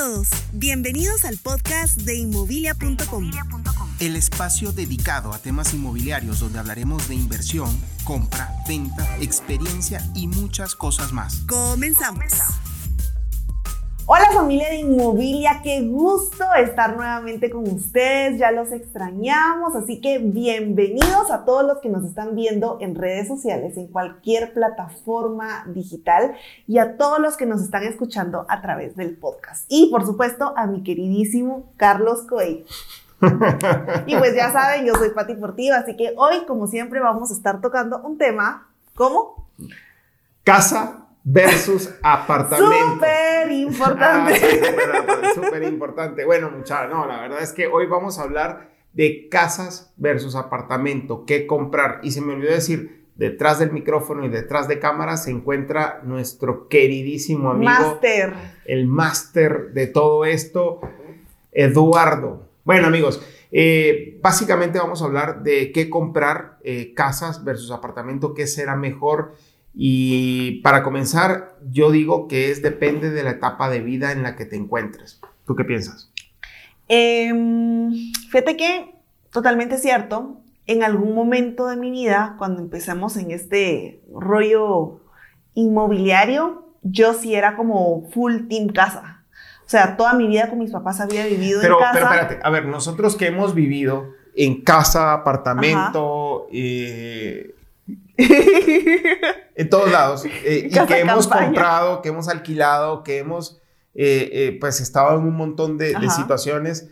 todos, bienvenidos al podcast de inmobilia.com. El espacio dedicado a temas inmobiliarios donde hablaremos de inversión, compra, venta, experiencia y muchas cosas más. Comenzamos. Hola familia de Inmobilia, qué gusto estar nuevamente con ustedes, ya los extrañamos, así que bienvenidos a todos los que nos están viendo en redes sociales, en cualquier plataforma digital y a todos los que nos están escuchando a través del podcast. Y por supuesto a mi queridísimo Carlos Coelho. y pues ya saben, yo soy Pati Portiva, así que hoy como siempre vamos a estar tocando un tema, ¿cómo? Casa versus apartamento. Súper importante. Ah, Súper importante. Bueno, muchachos, no, la verdad es que hoy vamos a hablar de casas versus apartamento, qué comprar. Y se me olvidó decir, detrás del micrófono y detrás de cámara se encuentra nuestro queridísimo amigo. Máster. El máster de todo esto, Eduardo. Bueno, amigos, eh, básicamente vamos a hablar de qué comprar, eh, casas versus apartamento, qué será mejor. Y para comenzar, yo digo que es depende de la etapa de vida en la que te encuentres. ¿Tú qué piensas? Eh, fíjate que totalmente cierto. En algún momento de mi vida, cuando empezamos en este rollo inmobiliario, yo sí era como full team casa. O sea, toda mi vida con mis papás había vivido Pero, en casa. pero espérate, a ver, nosotros que hemos vivido en casa, apartamento, eh, en todos lados, eh, y que hemos campaña. comprado, que hemos alquilado, que hemos eh, eh, pues estado en un montón de, de situaciones.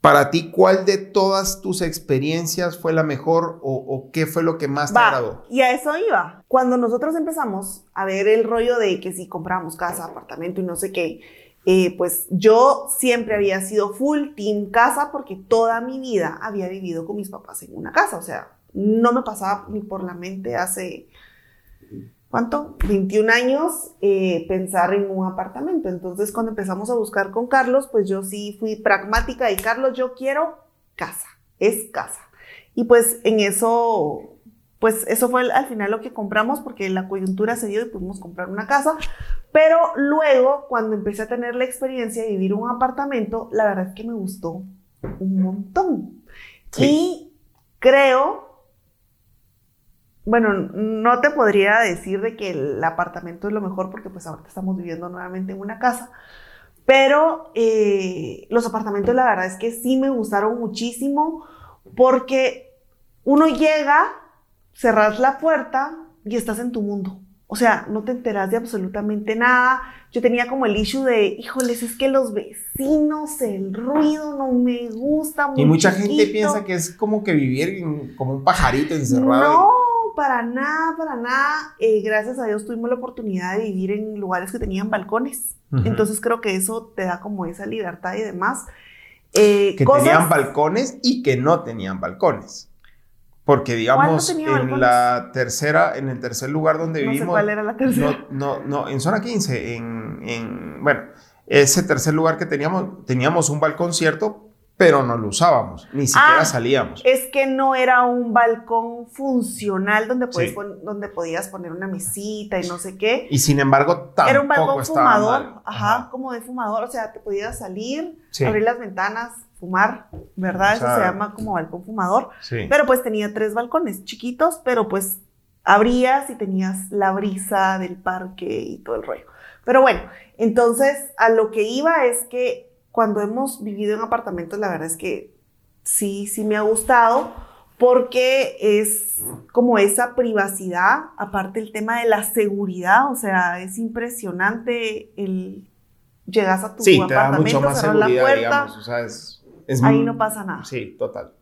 Para ti, ¿cuál de todas tus experiencias fue la mejor o, o qué fue lo que más te Va, agradó? y a eso iba. Cuando nosotros empezamos a ver el rollo de que si compramos casa, apartamento y no sé qué, eh, pues yo siempre había sido full team casa porque toda mi vida había vivido con mis papás en una casa. O sea, no me pasaba ni por la mente hace, ¿cuánto? 21 años eh, pensar en un apartamento. Entonces, cuando empezamos a buscar con Carlos, pues yo sí fui pragmática y Carlos, yo quiero casa, es casa. Y pues en eso pues eso fue al final lo que compramos porque la coyuntura se dio y pudimos comprar una casa. Pero luego, cuando empecé a tener la experiencia de vivir un apartamento, la verdad es que me gustó un montón. Sí. Y creo, bueno, no te podría decir de que el apartamento es lo mejor porque pues ahorita estamos viviendo nuevamente en una casa. Pero eh, los apartamentos la verdad es que sí me gustaron muchísimo porque uno llega, cerras la puerta y estás en tu mundo. O sea, no te enteras de absolutamente nada. Yo tenía como el issue de, híjoles, es que los vecinos, el ruido no me gusta. muy Y mucha gente chiquito". piensa que es como que vivir en- como un pajarito encerrado. No, para nada, para nada. Eh, gracias a Dios tuvimos la oportunidad de vivir en lugares que tenían balcones. Ujú. Entonces creo que eso te da como esa libertad y demás. Eh, que cosas- tenían balcones y que no tenían balcones. Porque digamos, tenía en balcones? la tercera, en el tercer lugar donde No sé vivimos, cuál era la tercera. no, no, no, en zona 15, en, en, bueno, ese tercer lugar que teníamos, teníamos un balcón cierto, pero no lo usábamos, ni siquiera Ah, salíamos. Es que no era un balcón funcional donde, puedes Sí. pon- donde podías poner una mesita y no sé qué. Y sin embargo, tampoco Era un balcón fumador, mal. ajá, como de fumador, o sea, te podías salir, Sí. abrir las ventanas, fumar, ¿verdad? O sea, Eso se llama como balcón fumador. Sí. Pero pues tenía tres balcones chiquitos, pero pues abrías y tenías la brisa del parque y todo el rollo. Pero bueno, entonces a lo que iba es que cuando hemos vivido en apartamentos, la verdad es que sí, sí me ha gustado porque es como esa privacidad, aparte el tema de la seguridad, o sea, es impresionante el llegas a tu Sí, te da apartamento, mucho más cerrar la puerta, digamos. O sea, es, es ahí muy- no pasa nada. Sí, total.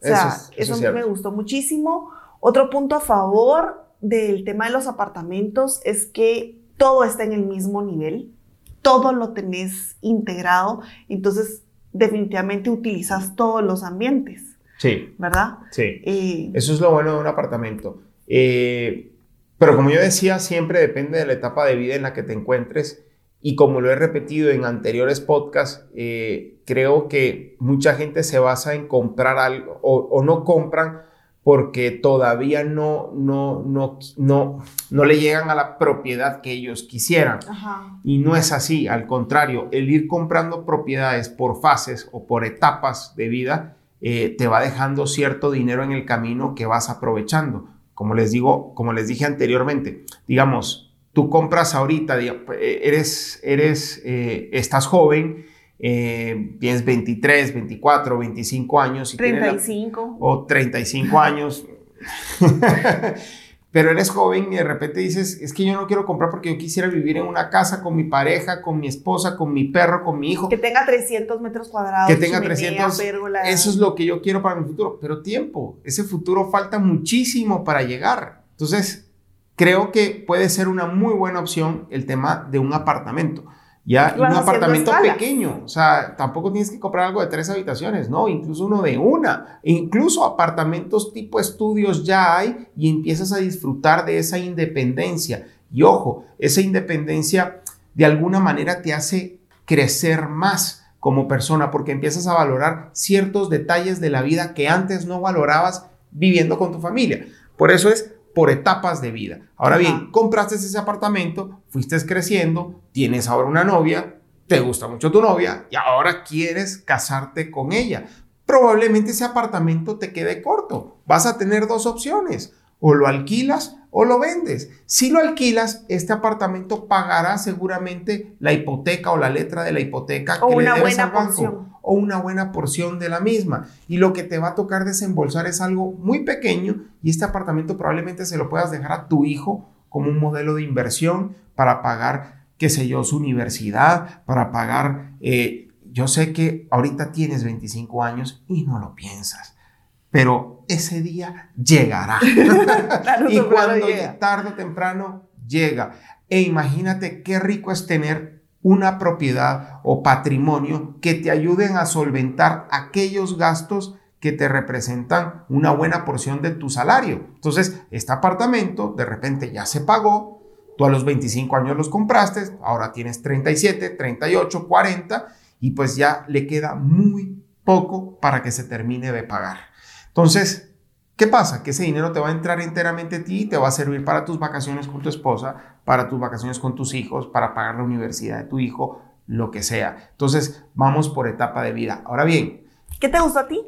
O sea, eso es, eso me gustó muchísimo. Otro punto a favor del tema de los apartamentos es que todo está en el mismo nivel, todo lo tenés integrado, entonces definitivamente utilizas todos los ambientes, Sí, ¿verdad? sí. Eh, Eso es lo bueno de un apartamento. Eh, pero como yo decía, siempre depende de la etapa de vida en la que te encuentres. Y como lo he repetido en anteriores podcasts, eh, creo que mucha gente se basa en comprar algo o, o no compran porque todavía no, no, no, no, no le llegan a la propiedad que ellos quisieran. Y no es así, al contrario, el ir comprando propiedades por fases o por etapas de vida eh, te va dejando cierto dinero en el camino que vas aprovechando. Como les digo, como les dije anteriormente, digamos, tú compras ahorita, eh, eres, eres, eh, estás joven, tienes 23, 24, 25 años. Y 35. o 35 años. pero eres joven y de repente dices, es que yo no quiero comprar porque yo quisiera vivir en una casa con mi pareja, con mi esposa, con mi perro, con mi hijo. Que tenga 300 metros cuadrados. Que tenga 300. Eso es lo que yo quiero para mi futuro. Pero tiempo, ese futuro falta muchísimo para llegar. Entonces, creo que puede ser una muy buena opción el tema de un apartamento. Ya, un apartamento pequeño, o sea, tampoco tienes que comprar algo de tres habitaciones, no, incluso uno de una, incluso apartamentos tipo estudios ya hay y empiezas a disfrutar de esa independencia. Y ojo, esa independencia de alguna manera te hace crecer más como persona porque empiezas a valorar ciertos detalles de la vida que antes no valorabas viviendo con tu familia. Por eso es por etapas de vida. Ahora bien, compraste ese apartamento, fuiste creciendo, tienes ahora una novia, te gusta mucho tu novia y ahora quieres casarte con ella. Probablemente ese apartamento te quede corto. Vas a tener dos opciones. O lo alquilas o lo vendes. Si lo alquilas, este apartamento pagará seguramente la hipoteca o la letra de la hipoteca o una buena porción o una buena porción de la misma. Y lo que te va a tocar desembolsar es algo muy pequeño y este apartamento probablemente se lo puedas dejar a tu hijo como un modelo de inversión para pagar, qué sé yo, su universidad, para pagar, eh, yo sé que ahorita tienes 25 años y no lo piensas. Pero ese día llegará. y cuando tarde o temprano llega. E imagínate qué rico es tener una propiedad o patrimonio que te ayuden a solventar aquellos gastos que te representan una buena porción de tu salario. Entonces, este apartamento de repente ya se pagó, tú a los 25 años los compraste, ahora tienes 37, 38, 40 y pues ya le queda muy poco para que se termine de pagar. Entonces, ¿Qué pasa? Que ese dinero te va a entrar enteramente a ti y te va a servir para tus vacaciones con tu esposa, para tus vacaciones con tus hijos, para pagar la universidad de tu hijo, lo que sea. Entonces, vamos por etapa de vida. Ahora bien. ¿Qué te gusta a ti?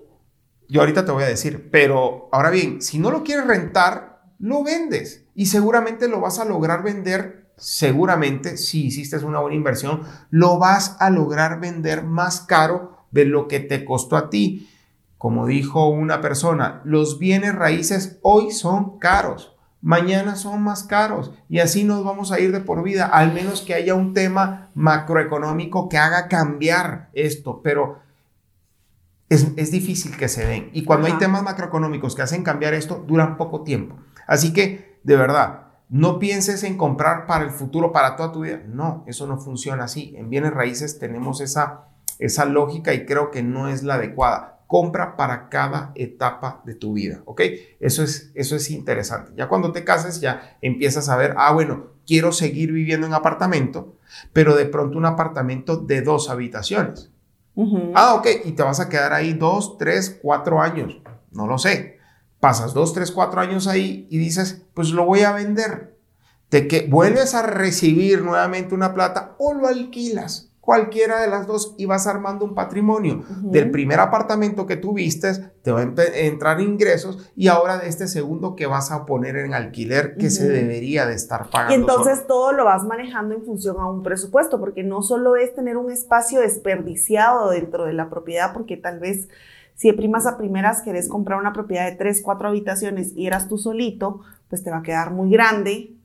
Yo ahorita te voy a decir, pero ahora bien, si no lo quieres rentar, lo vendes y seguramente lo vas a lograr vender, seguramente, si hiciste una buena inversión, lo vas a lograr vender más caro de lo que te costó a ti. Como dijo una persona, los bienes raíces hoy son caros, mañana son más caros y así nos vamos a ir de por vida, al menos que haya un tema macroeconómico que haga cambiar esto, pero es, difícil que se den. Y cuando hay temas macroeconómicos que hacen cambiar esto, duran poco tiempo. Así que, de verdad, no pienses en comprar para el futuro, para toda tu vida. No, eso no funciona así. En bienes raíces tenemos esa, esa lógica y creo que no es la adecuada compra para cada etapa de tu vida, ¿ok? Eso es, eso es interesante. Ya cuando te cases ya empiezas a ver, ah, bueno, quiero seguir viviendo en apartamento, pero de pronto un apartamento de dos habitaciones. Ah, ok, y te vas a quedar ahí dos, tres, cuatro años, no lo sé. Pasas dos, tres, cuatro años ahí y dices, pues lo voy a vender. De que vuelves a recibir nuevamente una plata o lo alquilas cualquiera de las dos y vas armando un patrimonio. Del primer apartamento que tuviste, te van a entrar ingresos y ahora de este segundo que vas a poner en alquiler que se debería de estar pagando. Y entonces todo lo vas manejando en función a un presupuesto, porque no solo es tener un espacio desperdiciado dentro de la propiedad, porque tal vez si de primas a primeras querés comprar una propiedad de tres, cuatro habitaciones y eras tú solito, pues te va a quedar muy grande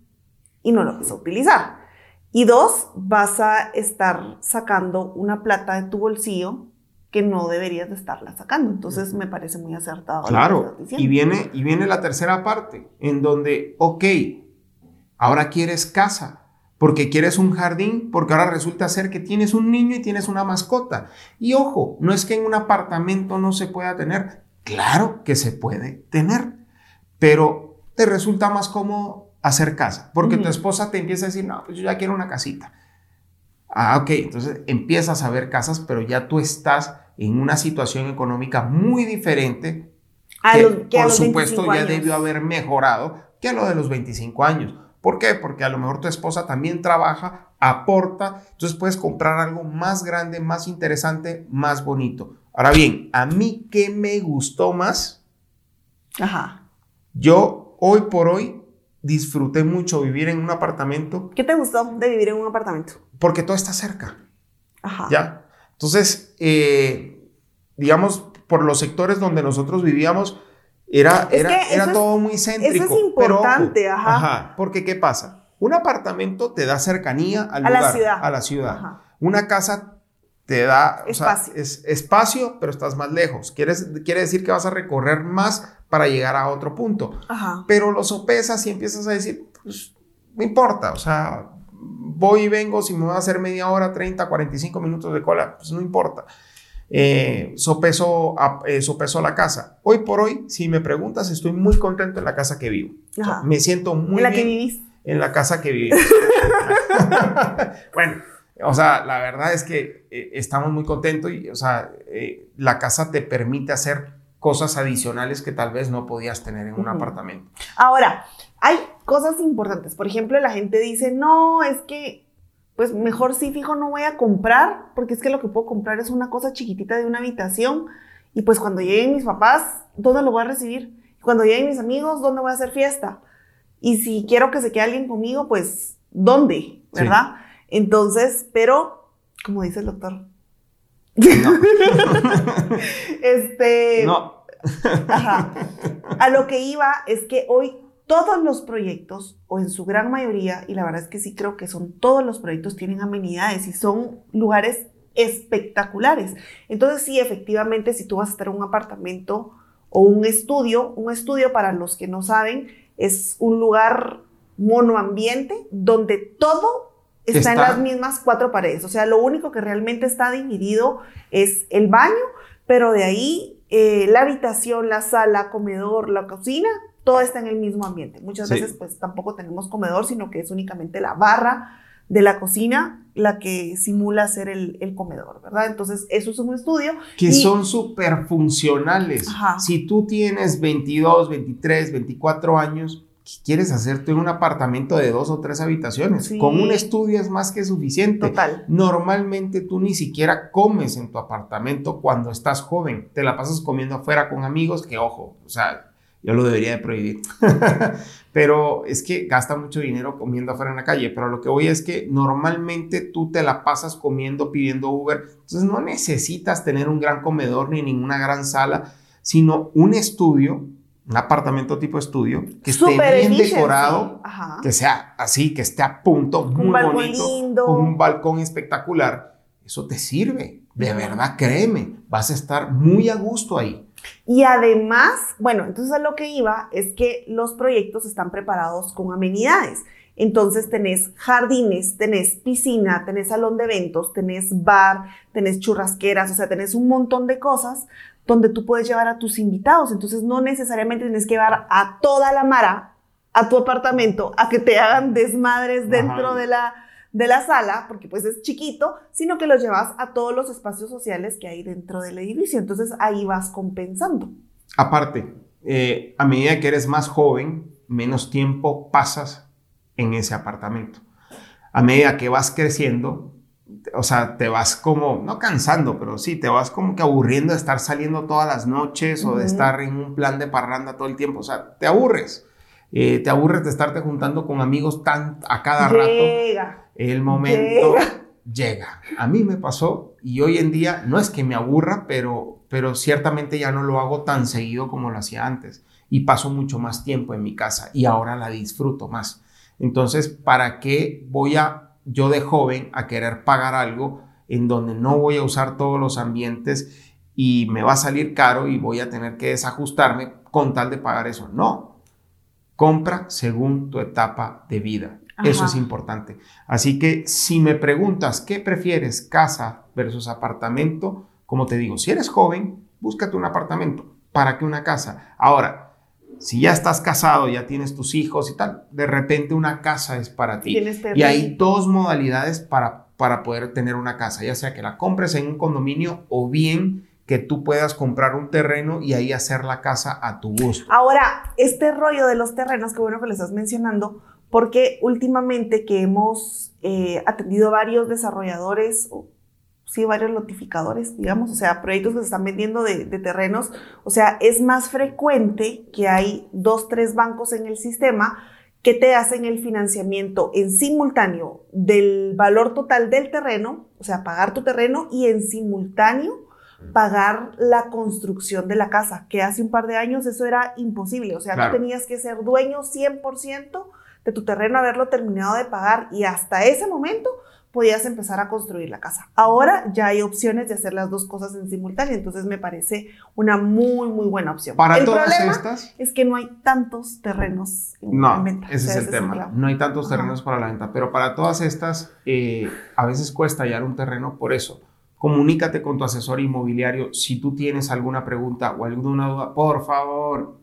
y no lo vas a utilizar. Y dos, vas a estar sacando una plata de tu bolsillo que no deberías de estarla sacando. Entonces me parece muy acertado. Claro, y viene, y viene la tercera parte, en donde, ok, ahora quieres casa, porque quieres un jardín, porque ahora resulta ser que tienes un niño y tienes una mascota. Y ojo, no es que en un apartamento no se pueda tener, claro que se puede tener, pero te resulta más cómodo hacer casa, porque tu esposa te empieza a decir, no, pues yo ya quiero una casita. Ah, ok, entonces empiezas a ver casas, pero ya tú estás en una situación económica muy diferente A que, los- que a por los supuesto 25 ya años. debió haber mejorado que a lo de los 25 años. ¿Por qué? Porque a lo mejor tu esposa también trabaja, aporta, entonces puedes comprar algo más grande, más interesante, más bonito. Ahora bien, a mí, ¿qué me gustó más? Ajá. Yo hoy por hoy disfruté mucho vivir en un apartamento ¿Qué te gustó de vivir en un apartamento? porque todo está cerca. Ajá. ¿Ya? Entonces, eh, digamos, por los sectores donde nosotros vivíamos, era, Es era, era es- todo muy céntrico. eso es importante, pero, ajá. Porque, ¿qué pasa? Un apartamento te da cercanía al A la ciudad. a la ciudad. Ajá. Una casa te da o sea, Espacio. es espacio, pero estás más lejos. Quieres, quiere decir que vas a recorrer más para llegar a otro punto. Ajá. Pero lo sopesas y empiezas a decir, pues, no importa, o sea, voy y vengo, si me va a hacer media hora, 30, 45 minutos de cola, pues no importa. Eh, sopeso, a- eh, sopeso la casa. Hoy por hoy, si me preguntas, estoy muy contento en la casa que vivo. O sea, Ajá. me siento muy en la que vivís. en la casa que vivo. bueno, o sea, la verdad es que eh, estamos muy contentos y, o sea, eh, la casa te permite hacer cosas adicionales que tal vez no podías tener en un apartamento. Ahora, hay cosas importantes. Por ejemplo, la gente dice, no, es que, pues mejor sí, fijo, no voy a comprar, porque es que lo que puedo comprar es una cosa chiquitita de una habitación. Y pues cuando lleguen mis papás, ¿dónde lo voy a recibir? Cuando lleguen mis amigos, ¿dónde voy a hacer fiesta? Y si quiero que se quede alguien conmigo, pues, ¿dónde? ¿Verdad? Entonces, pero, como dice el doctor, No. no. Ajá. A lo que iba es que hoy todos los proyectos, o en su gran mayoría, y la verdad es que sí creo que son todos los proyectos, tienen amenidades y son lugares espectaculares. Entonces sí, efectivamente, si tú vas a estar en un apartamento o un estudio, un estudio para los que no saben, es un lugar monoambiente donde todo está, en las mismas cuatro paredes. O sea, lo único que realmente está dividido es el baño, pero de ahí eh, la habitación, la sala, comedor, la cocina, todo está en el mismo ambiente. Muchas Sí. veces pues tampoco tenemos comedor, sino que es únicamente la barra de la cocina la que simula ser el, el comedor, ¿verdad? Entonces, eso es un estudio. Que Y- son súper funcionales. Ajá. Si tú tienes 22, 23, 24 años, quieres hacerte un apartamento de dos o tres habitaciones. Sí. Con un estudio es más que suficiente. Total. Normalmente tú ni siquiera comes en tu apartamento cuando estás joven. Te la pasas comiendo afuera con amigos, que ojo, o sea, yo lo debería de prohibir. pero es que gasta mucho dinero comiendo afuera en la calle. Pero lo que voy es que normalmente tú te la pasas comiendo, pidiendo Uber. Entonces no necesitas tener un gran comedor ni ninguna gran sala, sino un estudio, un apartamento tipo estudio, que esté Súper bien decorado, Ajá. que sea así, que esté a punto, muy balcón bonito, lindo. con un balcón espectacular. Eso te sirve, de verdad, créeme, vas a estar muy a gusto ahí. Y además, bueno, entonces a lo que iba es que los proyectos están preparados con amenidades. Entonces tenés jardines, tenés piscina, tenés salón de eventos, tenés bar, tenés churrasqueras, o sea, tenés un montón de cosas donde tú puedes llevar a tus invitados. Entonces no necesariamente tienes que llevar a toda la mara a tu apartamento a que te hagan desmadres dentro Ajá. de la, de la sala, porque pues es chiquito, sino que los llevas a todos los espacios sociales que hay dentro del edificio. Entonces ahí vas compensando. Aparte, eh, a medida que eres más joven, menos tiempo pasas en ese apartamento. A medida que vas creciendo, o sea, te vas como, no cansando, pero sí, te vas como que aburriendo de estar saliendo todas las noches o de estar en un plan de parranda todo el tiempo. O sea, te aburres. Eh, te aburres de estarte juntando con amigos tan a cada rato. Llega. El momento Llega. llega. A mí me pasó y hoy en día no es que me aburra, pero, pero ciertamente ya no lo hago tan seguido como lo hacía antes y paso mucho más tiempo en mi casa y ahora la disfruto más. Entonces, ¿para qué voy a yo de joven a querer pagar algo en donde no voy a usar todos los ambientes y me va a salir caro y voy a tener que desajustarme con tal de pagar eso? No. Compra según tu etapa de vida. Eso es importante. Así que si me preguntas qué prefieres, casa versus apartamento, como te digo, si eres joven, búscate un apartamento. ¿Para qué una casa? Ahora, si ya estás casado, ya tienes tus hijos y tal, de repente una casa es para ti. Y hay dos modalidades para, para poder tener una casa, ya sea que la compres en un condominio o bien que tú puedas comprar un terreno y ahí hacer la casa a tu gusto. Ahora, este rollo de los terrenos, qué bueno que lo estás mencionando, porque últimamente que hemos eh, atendido varios desarrolladores, sí, varios notificadores, digamos, o sea, proyectos que se están vendiendo de, de, terrenos, o sea, es más frecuente que hay dos, tres bancos en el sistema que te hacen el financiamiento en simultáneo del valor total del terreno, o sea, pagar tu terreno y en simultáneo pagar la construcción de la casa, que hace un par de años eso era imposible, o sea, claro. tú tenías que ser dueño 100% de tu terreno, haberlo terminado de pagar y hasta ese momento podías empezar a construir la casa. Ahora ya hay opciones de hacer las dos cosas en simultáneo, entonces me parece una muy, muy buena opción. Para el todas problema estas, es que no hay tantos terrenos en, no, en venta. ese O sea, es el tema. claro. No hay tantos Ajá. terrenos para la venta, pero para todas estas, eh, a veces cuesta hallar un terreno por eso. Comunícate con tu asesor inmobiliario si tú tienes alguna pregunta o alguna duda, por favor.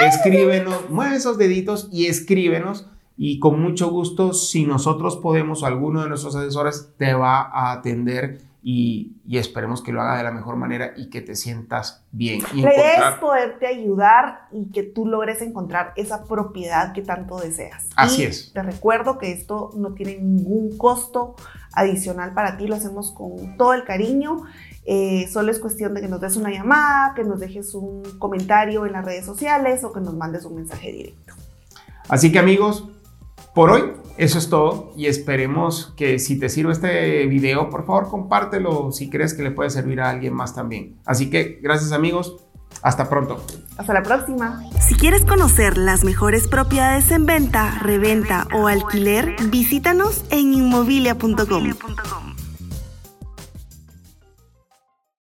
Escríbenos, mueve esos deditos y escríbenos y con mucho gusto, si nosotros podemos o alguno de nuestros asesores te va a atender y, y esperemos que lo haga de la mejor manera y que te sientas bien. Y La idea es poderte ayudar y que tú logres encontrar esa propiedad que tanto deseas. Así Y es. Te recuerdo que esto no tiene ningún costo adicional para ti, lo hacemos con todo el cariño. Eh, solo es cuestión de que nos des una llamada, que nos dejes un comentario en las redes sociales o que nos mandes un mensaje directo. Así que amigos, por hoy eso es todo y esperemos que si te sirve este video, por favor compártelo si crees que le puede servir a alguien más también. Así que gracias amigos, hasta pronto. Hasta la próxima. Si quieres conocer las mejores propiedades en venta, reventa o alquiler, visítanos en inmobilia.com.